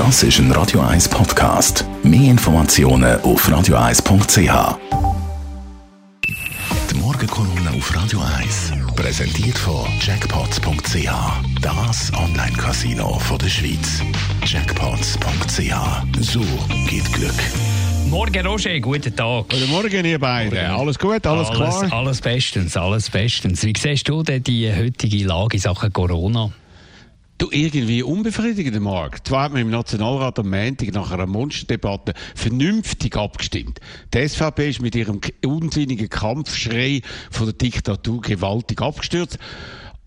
Das ist ein Radio 1 Podcast. Mehr Informationen auf radio1.ch. Die Morgenkolumne auf Radio 1 präsentiert von Jackpots.ch. Das Online-Casino der Schweiz. Jackpots.ch. So geht Glück. Morgen, Roger, guten Tag. Guten Morgen, ihr beiden. Alles gut, alles, alles klar? Alles bestens, alles bestens. Wie siehst du denn die heutige Lage in Sachen Corona? Du, irgendwie unbefriedigender Markt. Zwar hat man im Nationalrat am Montag nach einer Monsterdebatte vernünftig abgestimmt. Die SVP ist mit ihrem unsinnigen Kampfschrei von der Diktatur gewaltig abgestürzt.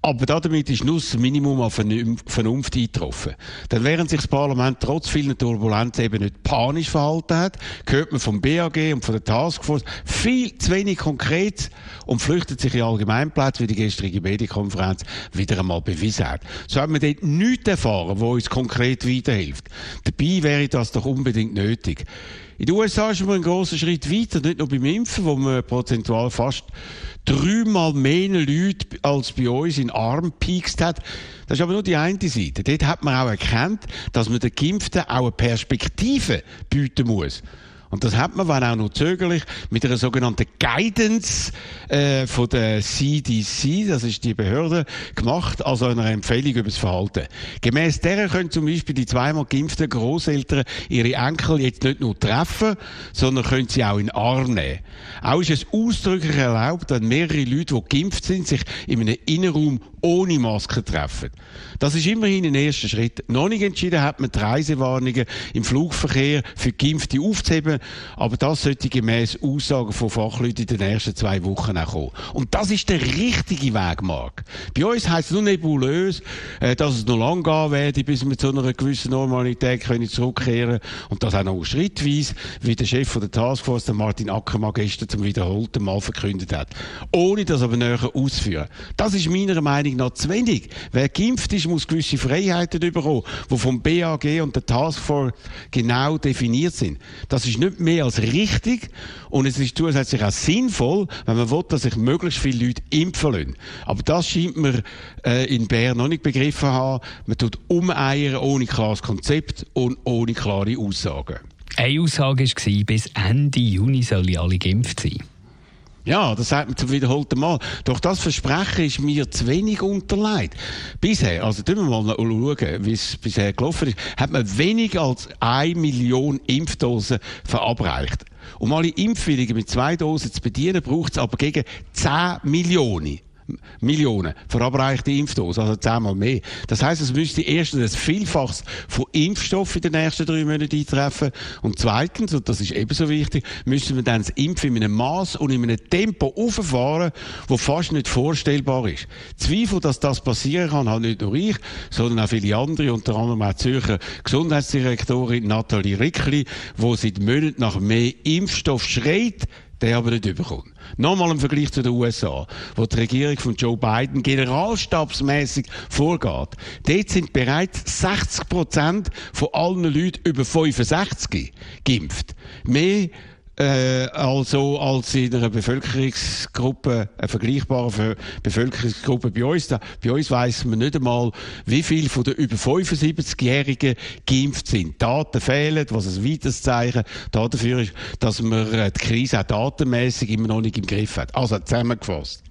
Aber damit ist nur das Minimum an Vernunft eingetroffen. Dann während sich das Parlament trotz vielen Turbulenzen eben nicht panisch verhalten hat, hört man vom BAG und von der Taskforce viel zu wenig konkret und flüchtet sich in Allgemeinplätze, wie die gestrige Medienkonferenz wieder einmal bewiesen hat. So hat man dort nichts erfahren, wo uns konkret weiterhilft. Dabei wäre das doch unbedingt nötig. In den USA ist man einen grossen Schritt weiter, nicht nur beim Impfen, wo man prozentual fast dreimal mehr Leute als bei uns in Arm gepiekst hat. Das ist aber nur die eine Seite. Dort hat man auch erkannt, dass man den Geimpften auch eine Perspektive bieten muss. Und das hat man, wenn auch noch zögerlich, mit einer sogenannten Guidance äh, von der CDC, das ist die Behörde, gemacht, also einer Empfehlung über das Verhalten. Gemäss der können zum Beispiel die zweimal geimpften Großeltern ihre Enkel jetzt nicht nur treffen, sondern können sie auch in den Arm nehmen. Auch ist es ausdrücklich erlaubt, dass mehrere Leute, die geimpft sind, sich in einem Innenraum ohne Maske treffen. Das ist immerhin ein erster Schritt. Noch nicht entschieden hat man die Reisewarnungen im Flugverkehr für Geimpfte aufzuheben, aber das sollte gemäß Aussagen von Fachleuten in den ersten zwei Wochen auch kommen. Und das ist der richtige Weg, Marc. Bei uns heisst es nur nebulös, äh, dass es noch lang gehen werde, bis wir zu einer gewissen Normalität können zurückkehren Und das auch noch schrittweise, wie der Chef der Taskforce, der Martin Ackermann, gestern zum wiederholten Mal verkündet hat. Ohne das aber näher ausführen. Das ist meiner Meinung Meinung nach zu wenig. Wer geimpft ist, muss gewisse Freiheiten bekommen, die vom BAG und der Taskforce genau definiert sind. Das ist nicht mehr als richtig und es ist zusätzlich auch sinnvoll, wenn man will, dass sich möglichst viele Leute impfen lassen. Aber das scheint man äh, in Bern noch nicht begriffen haben. Man tut umeiern ohne klares Konzept und ohne klare Aussagen. Eine Aussage war, bis Ende Juni sollen alle geimpft sein. Ja, das sagt man zum wiederholten Mal. Doch das Versprechen ist mir zu wenig unterlegt. Bisher, also tun wir mal schauen, wie es bisher gelaufen ist, hat man weniger als eine Million Impfdosen verabreicht. Um alle Impfwilligen mit zwei Dosen zu bedienen, braucht es aber gegen 10 Millionen. Millionen verabreichte Impfdosen, also zehnmal mehr. Das heißt, es müsste erstens ein Vielfaches von Impfstoff in den nächsten drei Monaten eintreffen und zweitens, und das ist ebenso wichtig, müssen wir dann das Impfen in einem Maß und in einem Tempo auffahren, wo fast nicht vorstellbar ist. Zweifel, dass das passieren kann, hat nicht nur ich, sondern auch viele andere, unter anderem auch die Zürcher Gesundheitsdirektorin Nathalie Rickli, die seit Monaten nach mehr Impfstoff schreit, der aber nicht überkommt. Nochmal im Vergleich zu den USA, wo die Regierung von Joe Biden generalstabsmäßig vorgeht. Dort sind bereits 60 Prozent von allen Leuten über 65 geimpft. Mehr äh, also als in einer Bevölkerungsgruppe, eine vergleichbare Bevölkerungsgruppe bei uns. Da, bei uns weiss man nicht einmal, wie viel von den über 75-Jährigen geimpft sind. Daten fehlen, was ein weiteres Zeichen dafür ist, dass man äh, die Krise auch datenmässig immer noch nicht im Griff hat. Also zusammengefasst.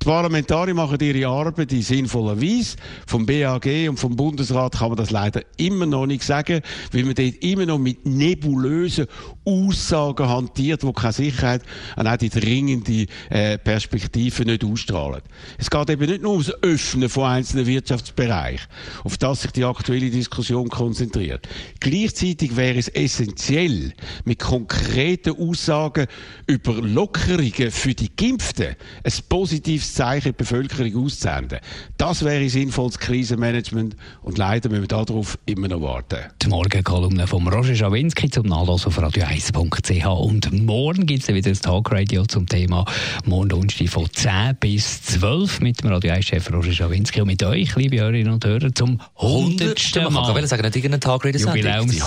Die Parlamentarier machen ihre Arbeit in sinnvoller Weise. Vom BAG und vom Bundesrat kann man das leider immer noch nicht sagen, weil man dort immer noch mit nebulösen Aussagen hantiert, die keine Sicherheit und auch die dringende äh, Perspektive nicht ausstrahlen. Es geht eben nicht nur ums Öffnen von einzelnen Wirtschaftsbereichen, auf das sich die aktuelle Diskussion konzentriert. Gleichzeitig wäre es essentiell, mit konkreten Aussagen über Lockerungen für die Geimpften ein positives Zeichen die Bevölkerung auszusenden. Das wäre sinnvolles Krisenmanagement und leider müssen wir darauf immer noch warten. Die Morgenkolumne von Roger Schawinski zum Nachlassen auf radio1.ch und morgen gibt es wieder das Talkradio zum Thema morgen Donnerstag von 10 bis 12 mit dem Radio 1-Chef Roger Schawinski und mit euch, liebe Hörerinnen und Hörer, zum 100. Mal. Man kann sagen, nicht irgendeine Talkradio-Sendung. Jubiläums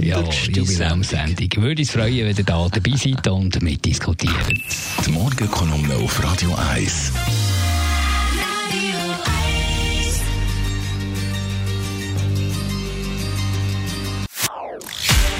ja, Jubiläumssendung. Würde uns freuen, wenn ihr da dabei seid und mitdiskutiert. Die Morgenkolumne auf Radio 1.